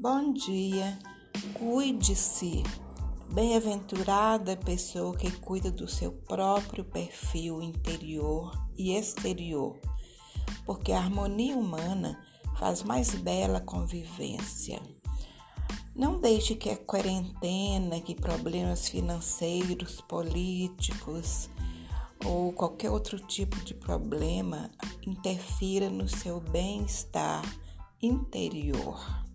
Bom dia, cuide-se. Bem-aventurada pessoa que cuida do seu próprio perfil interior e exterior, porque a harmonia humana faz mais bela convivência. Não deixe que a quarentena, que problemas financeiros, políticos ou qualquer outro tipo de problema interfira no seu bem-estar interior.